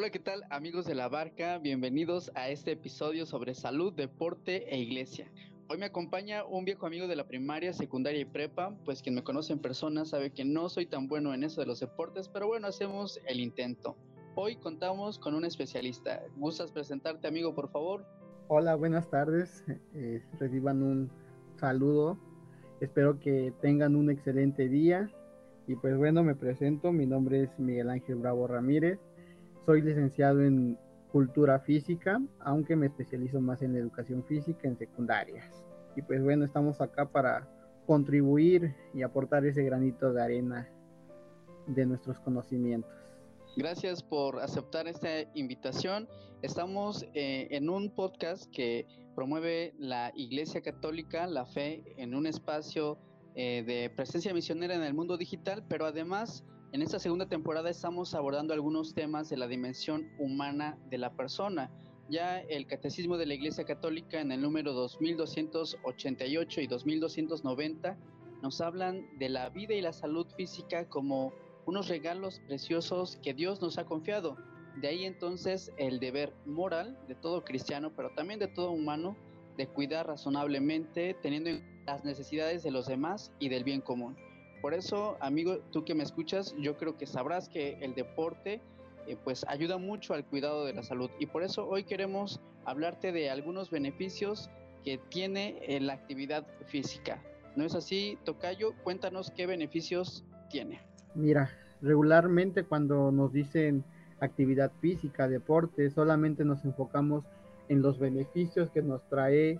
Hola, ¿qué tal amigos de la barca? Bienvenidos a este episodio sobre salud, deporte e iglesia. Hoy me acompaña un viejo amigo de la primaria, secundaria y prepa, pues quien me conoce en persona sabe que no soy tan bueno en eso de los deportes, pero bueno, hacemos el intento. Hoy contamos con un especialista. ¿Gustas presentarte, amigo, por favor? Hola, buenas tardes. Eh, reciban un saludo. Espero que tengan un excelente día. Y pues bueno, me presento. Mi nombre es Miguel Ángel Bravo Ramírez soy licenciado en cultura física, aunque me especializo más en educación física en secundarias. Y pues bueno, estamos acá para contribuir y aportar ese granito de arena de nuestros conocimientos. Gracias por aceptar esta invitación. Estamos eh, en un podcast que promueve la Iglesia Católica, la fe, en un espacio eh, de presencia misionera en el mundo digital, pero además en esta segunda temporada estamos abordando algunos temas de la dimensión humana de la persona. Ya el Catecismo de la Iglesia Católica en el número 2288 y 2290 nos hablan de la vida y la salud física como unos regalos preciosos que Dios nos ha confiado. De ahí entonces el deber moral de todo cristiano, pero también de todo humano, de cuidar razonablemente, teniendo en las necesidades de los demás y del bien común. Por eso, amigo, tú que me escuchas, yo creo que sabrás que el deporte eh, pues ayuda mucho al cuidado de la salud y por eso hoy queremos hablarte de algunos beneficios que tiene eh, la actividad física. ¿No es así, Tocayo? Cuéntanos qué beneficios tiene. Mira, regularmente cuando nos dicen actividad física, deporte, solamente nos enfocamos en los beneficios que nos trae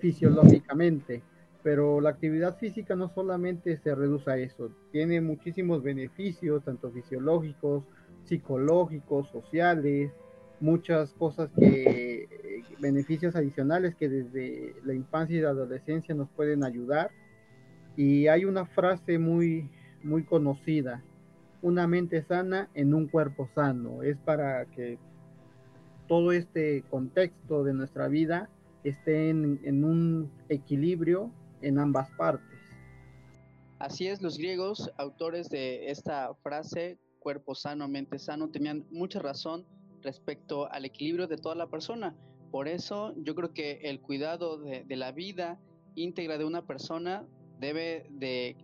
fisiológicamente pero la actividad física no solamente se reduce a eso, tiene muchísimos beneficios, tanto fisiológicos, psicológicos, sociales, muchas cosas que, eh, beneficios adicionales que desde la infancia y la adolescencia nos pueden ayudar. Y hay una frase muy, muy conocida, una mente sana en un cuerpo sano, es para que todo este contexto de nuestra vida esté en, en un equilibrio en ambas partes. Así es, los griegos, autores de esta frase, cuerpo sano, mente sano, tenían mucha razón respecto al equilibrio de toda la persona. Por eso yo creo que el cuidado de, la vida íntegra de una persona debe de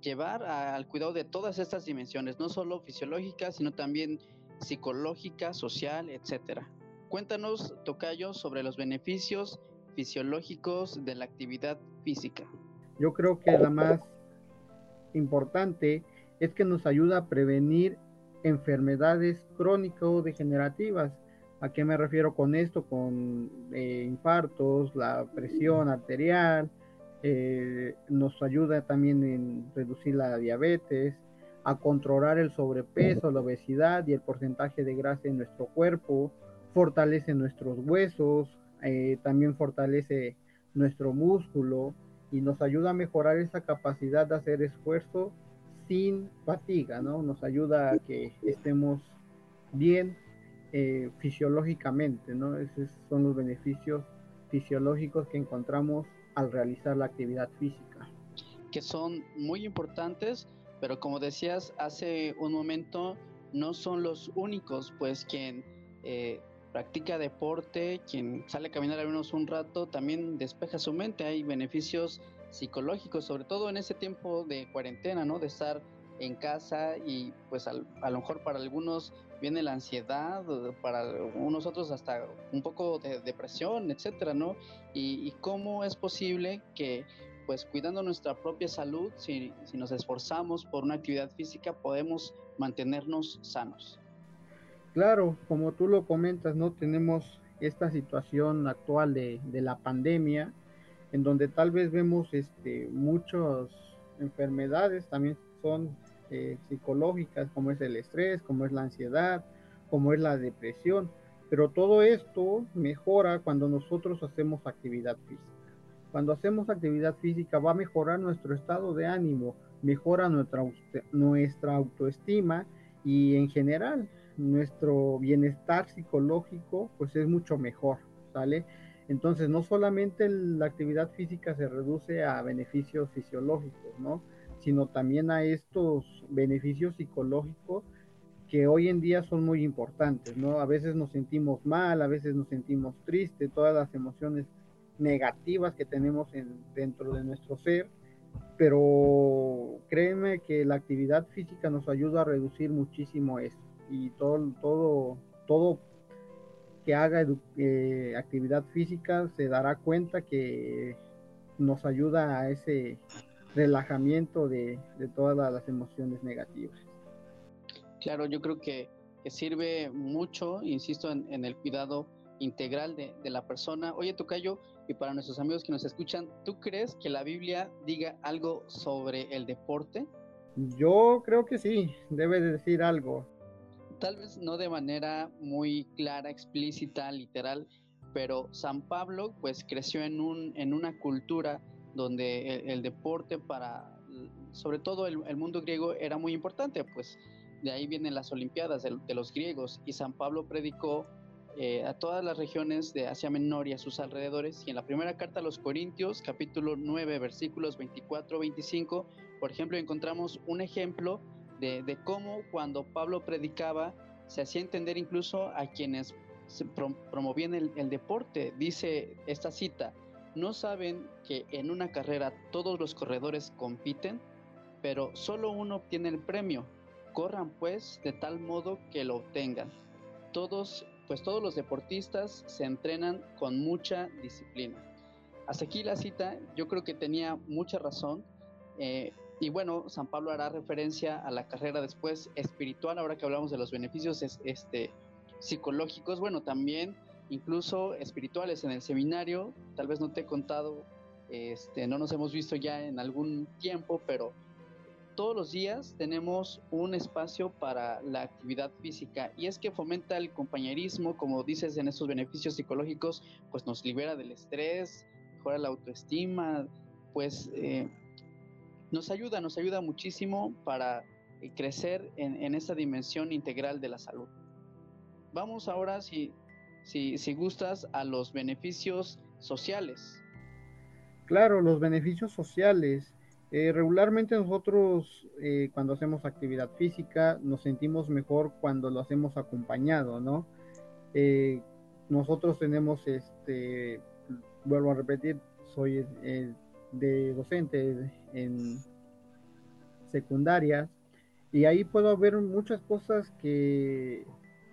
llevar al cuidado de todas estas dimensiones, no solo fisiológica, sino también psicológica, social, etcétera. Cuéntanos, Tocayo, sobre los beneficios fisiológicos de la actividad física? Yo creo que la más importante es que nos ayuda a prevenir enfermedades crónico-degenerativas. ¿A qué me refiero con esto? Con eh, infartos, la presión arterial, eh, nos ayuda también en reducir la diabetes, a controlar el sobrepeso, la obesidad y el porcentaje de grasa en nuestro cuerpo, fortalece nuestros huesos, eh, también fortalece nuestro músculo y nos ayuda a mejorar esa capacidad de hacer esfuerzo sin fatiga, ¿no? Nos ayuda a que estemos bien eh, fisiológicamente, ¿no? Esos son los beneficios fisiológicos que encontramos al realizar la actividad física. Que son muy importantes, pero como decías hace un momento, no son los únicos, pues quien eh, practica deporte, quien sale a caminar al menos un rato, también despeja su mente. Hay beneficios psicológicos, sobre todo en ese tiempo de cuarentena, ¿no? De estar en casa y pues a lo mejor para algunos viene la ansiedad, para unos otros hasta un poco de depresión, etcétera, ¿no? Y, y cómo es posible que pues cuidando nuestra propia salud, si nos esforzamos por una actividad física, podemos mantenernos sanos. Claro, como tú lo comentas, ¿no? Tenemos esta situación actual de, la pandemia, en donde tal vez vemos este, muchas enfermedades, también son eh, psicológicas, como es el estrés, como es la ansiedad, como es la depresión. Pero todo esto mejora cuando nosotros hacemos actividad física. Cuando hacemos actividad física va a mejorar nuestro estado de ánimo, mejora nuestra, nuestra autoestima y en general nuestro bienestar psicológico pues es mucho mejor, ¿sale? Entonces no solamente la actividad física se reduce a beneficios fisiológicos, ¿no? Sino también a estos beneficios psicológicos que hoy en día son muy importantes, ¿no? A veces nos sentimos mal, a veces nos sentimos tristes, todas las emociones negativas que tenemos dentro de nuestro ser, pero créeme que la actividad física nos ayuda a reducir muchísimo eso y todo, todo, todo que haga eh, actividad física se dará cuenta que nos ayuda a ese relajamiento de, todas las emociones negativas. Claro, yo creo que, sirve mucho, insisto, en, el cuidado integral de, de, la persona. Oye, Tocayo, y para nuestros amigos que nos escuchan, ¿tú crees que la Biblia diga algo sobre el deporte? Yo creo que sí, debe decir algo tal vez no de manera muy clara, explícita, literal, pero San Pablo pues creció en, un, en una cultura donde el, deporte para, sobre todo el, mundo griego era muy importante, pues de ahí vienen las Olimpiadas de, los griegos y San Pablo predicó eh, a todas las regiones de Asia Menor y a sus alrededores y en la primera carta a los Corintios, capítulo 9, versículos 24-25, por ejemplo, encontramos un ejemplo de, cómo cuando Pablo predicaba se hacía entender incluso a quienes promovían el, deporte. Dice esta cita, ¿no saben que en una carrera todos los corredores compiten, pero solo uno obtiene el premio? Corran pues de tal modo que lo obtengan. Todos, pues todos los deportistas se entrenan con mucha disciplina. Hasta aquí la cita, yo creo que tenía mucha razón. Eh, y bueno, San Pablo hará referencia a la carrera después espiritual, ahora que hablamos de los beneficios este, psicológicos, bueno, también incluso espirituales en el seminario, tal vez no te he contado, este, no nos hemos visto ya en algún tiempo, pero todos los días tenemos un espacio para la actividad física. Y es que fomenta el compañerismo, como dices en estos beneficios psicológicos, pues nos libera del estrés, mejora la autoestima, pues eh, nos ayuda, nos ayuda muchísimo para eh, crecer en, esta dimensión integral de la salud. Vamos ahora, si, si, si gustas, a los beneficios sociales. Claro, los beneficios sociales. Eh, regularmente nosotros eh, cuando hacemos actividad física nos sentimos mejor cuando lo hacemos acompañado, ¿no? nosotros tenemos, este, vuelvo a repetir, soy de docente en secundarias y ahí puedo ver muchas cosas que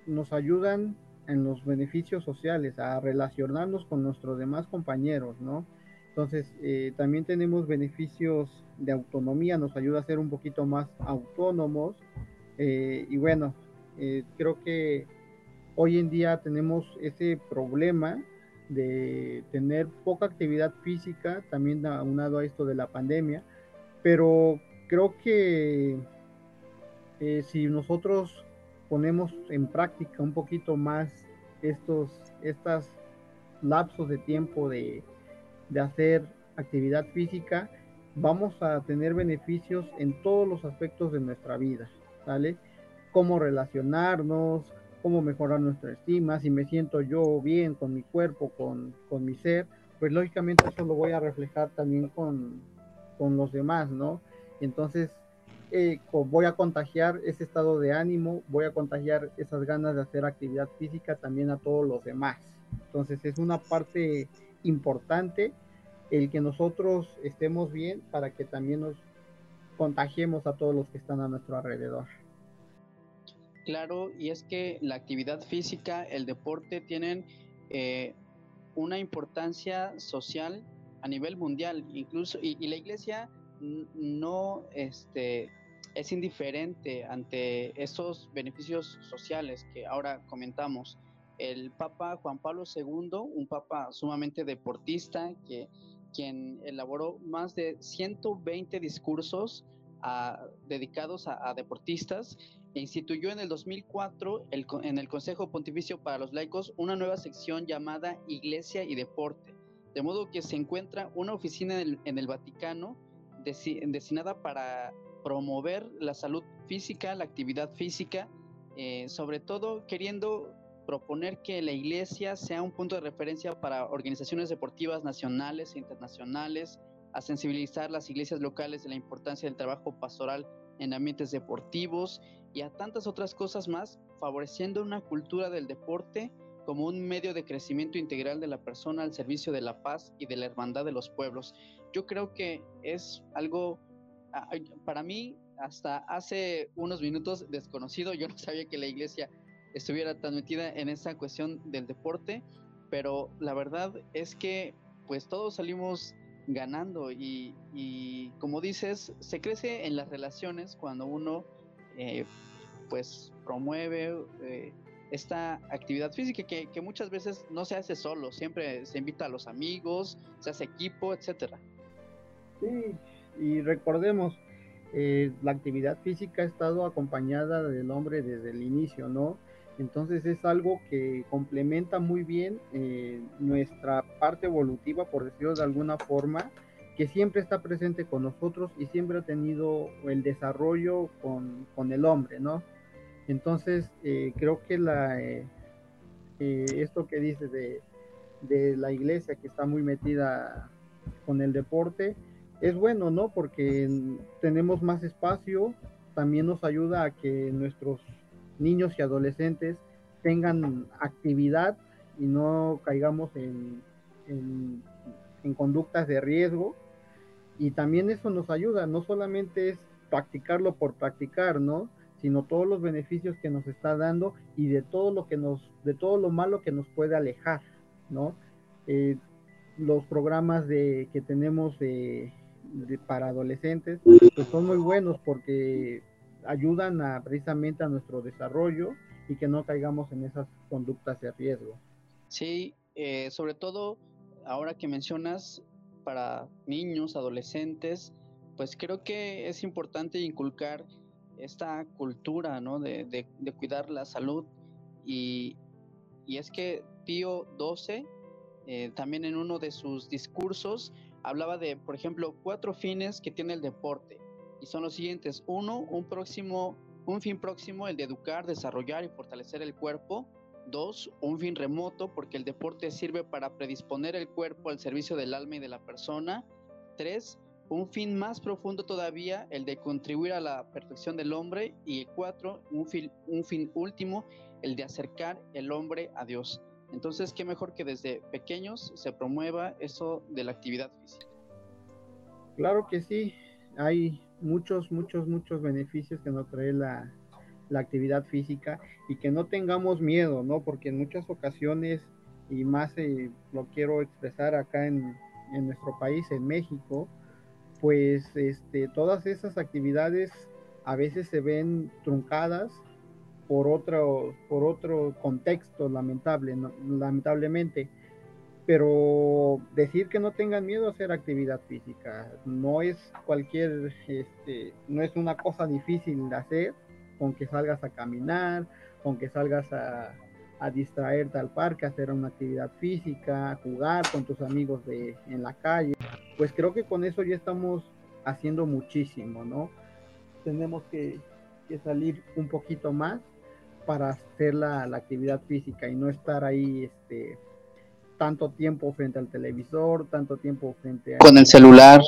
nos ayudan en los beneficios sociales, a relacionarnos con nuestros demás compañeros, ¿no? Entonces, eh, también tenemos beneficios de autonomía, nos ayuda a ser un poquito más autónomos. Eh, y bueno, eh, creo que hoy en día tenemos ese problema de tener poca actividad física, también aunado a esto de la pandemia, pero creo que eh, si nosotros ponemos en práctica un poquito más estos lapsos de tiempo de, de hacer actividad física, vamos a tener beneficios en todos los aspectos de nuestra vida, ¿sale? Cómo relacionarnos, cómo mejorar nuestra estima, si me siento yo bien con mi cuerpo, con, mi ser, pues lógicamente eso lo voy a reflejar también con, los demás, ¿no? Entonces, eh, voy a contagiar ese estado de ánimo, voy a contagiar esas ganas de hacer actividad física también a todos los demás. Entonces, es una parte importante el que nosotros estemos bien para que también nos contagiemos a todos los que están a nuestro alrededor. Claro, y es que la actividad física, el deporte tienen eh, una importancia social a nivel mundial, incluso, y, la iglesia no este, es indiferente ante esos beneficios sociales que ahora comentamos. El Papa Juan Pablo II, un papa sumamente deportista, que, quien elaboró más de 120 discursos dedicados a, deportistas e instituyó en el 2004 en el Consejo Pontificio para los Laicos una nueva sección llamada Iglesia y Deporte, de modo que se encuentra una oficina en el, Vaticano destinada para promover la salud física, la actividad física, eh, sobre todo queriendo proponer que la iglesia sea un punto de referencia para organizaciones deportivas nacionales e internacionales, a sensibilizar las iglesias locales de la importancia del trabajo pastoral en ambientes deportivos y a tantas otras cosas más, favoreciendo una cultura del deporte como un medio de crecimiento integral de la persona al servicio de la paz y de la hermandad de los pueblos. Yo creo que es algo, para mí, hasta hace unos minutos desconocido, yo no sabía que la iglesia estuviera tan metida en esa cuestión del deporte, pero la verdad es que pues todos salimos ganando y, como dices, se crece en las relaciones cuando uno eh, pues promueve eh, esta actividad física que, muchas veces no se hace solo, siempre se invita a los amigos, se hace equipo, etcétera. Sí, y recordemos, eh, la actividad física ha estado acompañada del hombre desde el inicio, ¿no? Entonces es algo que complementa muy bien eh, nuestra parte evolutiva, por decirlo de alguna forma, que siempre está presente con nosotros y siempre ha tenido el desarrollo con, el hombre, ¿no? Entonces eh, creo que la, eh, esto que dice de, de la iglesia que está muy metida con el deporte, es bueno, ¿no? Porque tenemos más espacio, también nos ayuda a que nuestros niños y adolescentes tengan actividad y no caigamos en, en, conductas de riesgo. Y también eso nos ayuda, no solamente es practicarlo por practicar, ¿no? sino todos los beneficios que nos está dando y de todo lo que nos, de todo lo malo que nos puede alejar, ¿no? Eh, los programas de, que tenemos de, para adolescentes pues son muy buenos porque ayudan a, precisamente a nuestro desarrollo y que no caigamos en esas conductas de riesgo. Sí, eh, sobre todo ahora que mencionas para niños, adolescentes, pues creo que es importante inculcar esta cultura ¿no? de, de, cuidar la salud y, y, es que Pío XII eh, también en uno de sus discursos hablaba de, por ejemplo, cuatro fines que tiene el deporte y son los siguientes. Uno, un próximo, un fin próximo, el de educar, desarrollar y fortalecer el cuerpo. Dos, un fin remoto, porque el deporte sirve para predisponer el cuerpo al servicio del alma y de la persona. Tres, un fin más profundo todavía, el de contribuir a la perfección del hombre. Y cuatro, un fin, un fin último, el de acercar el hombre a Dios. Entonces, qué mejor que desde pequeños se promueva eso de la actividad física. Claro que sí, hay muchos, muchos, muchos beneficios que nos trae la, actividad física y que no tengamos miedo, ¿no? Porque en muchas ocasiones, y más eh, lo quiero expresar acá en, en, nuestro país, en México, pues este, todas esas actividades a veces se ven truncadas por otro, por otro contexto lamentable, lamentablemente pero decir que no tengan miedo a hacer actividad física no es cualquier, este, no es una cosa difícil de hacer, con que salgas a caminar, con que salgas a, a distraerte al parque, hacer una actividad física, jugar con tus amigos de, en la calle, pues creo que con eso ya estamos haciendo muchísimo, ¿no? Tenemos que, que salir un poquito más para hacer la, la actividad física y no estar ahí, este, tanto tiempo frente al televisor, tanto tiempo frente a... Con el celular.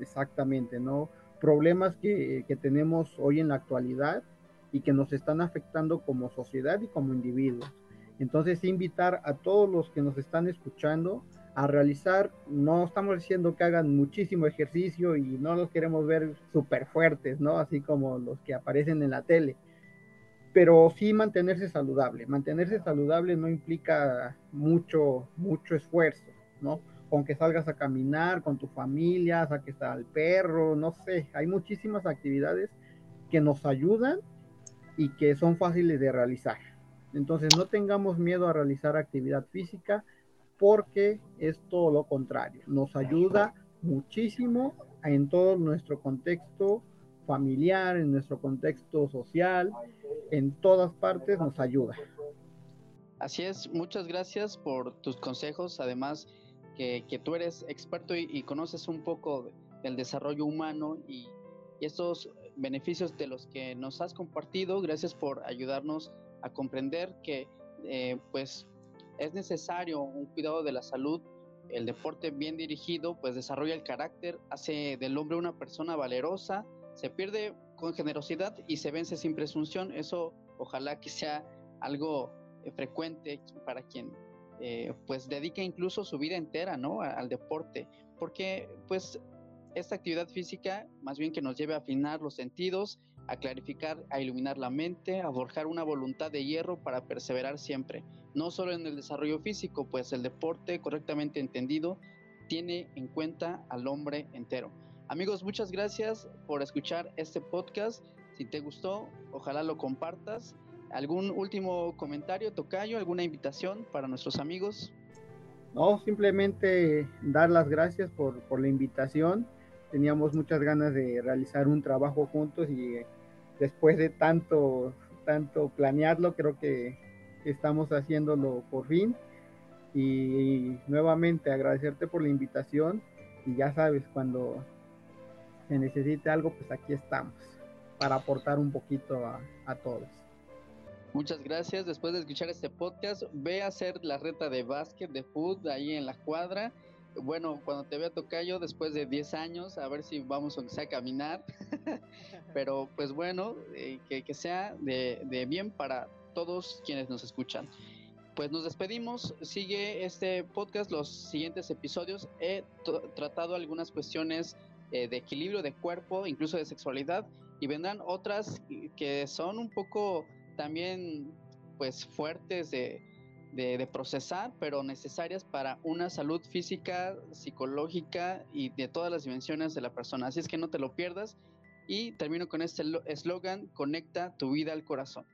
exactamente, ¿no? Problemas que, que, tenemos hoy en la actualidad y que nos están afectando como sociedad y como individuos. Entonces, invitar a todos los que nos están escuchando a realizar, no estamos diciendo que hagan muchísimo ejercicio y no los queremos ver súper fuertes, ¿no? Así como los que aparecen en la tele, pero sí mantenerse saludable. Mantenerse saludable no implica mucho, mucho esfuerzo, ¿no? Con que salgas a caminar con tu familia, saques al perro, no sé, hay muchísimas actividades que nos ayudan y que son fáciles de realizar. Entonces no tengamos miedo a realizar actividad física porque es todo lo contrario, nos ayuda muchísimo en todo nuestro contexto familiar, en nuestro contexto social, en todas partes nos ayuda. Así es, muchas gracias por tus consejos, además que, tú eres experto y, conoces un poco del desarrollo humano y, estos beneficios de los que nos has compartido, gracias por ayudarnos a comprender que eh, pues es necesario un cuidado de la salud el deporte bien dirigido pues desarrolla el carácter, hace del hombre una persona valerosa, se pierde con generosidad y se vence sin presunción. Eso ojalá que sea algo eh, frecuente para quien eh, pues dedica incluso su vida entera ¿no? al deporte, porque pues esta actividad física más bien que nos lleve a afinar los sentidos, a clarificar, a iluminar la mente, a forjar una voluntad de hierro para perseverar siempre, no solo en el desarrollo físico, pues el deporte correctamente entendido tiene en cuenta al hombre entero. Amigos, muchas gracias por escuchar este podcast. Si te gustó, ojalá lo compartas. ¿Algún último comentario, Tocayo? ¿Alguna invitación para nuestros amigos? No, simplemente dar las gracias por, por la invitación. Teníamos muchas ganas de realizar un trabajo juntos y después de tanto, tanto planearlo, creo que estamos haciéndolo por fin. Y, nuevamente agradecerte por la invitación. Y ya sabes, cuando se necesite algo, pues aquí estamos para aportar un poquito a, a todos. Muchas gracias. Después de escuchar este podcast, ve a hacer la reta de básquet, de fútbol ahí en la cuadra bueno, cuando te vea Tocayo después de 10 años, a ver si vamos aunque sea a caminar. Pero pues bueno, eh, que, sea de, bien para todos quienes nos escuchan. Pues nos despedimos, sigue este podcast, los siguientes episodios. He tratado algunas cuestiones eh, de equilibrio de cuerpo, incluso de sexualidad, y vendrán otras que son un poco también pues fuertes de, de, procesar, pero necesarias para una salud física, psicológica y de todas las dimensiones de la persona. Así es que no te lo pierdas. Y termino con este eslogan, conecta tu vida al corazón.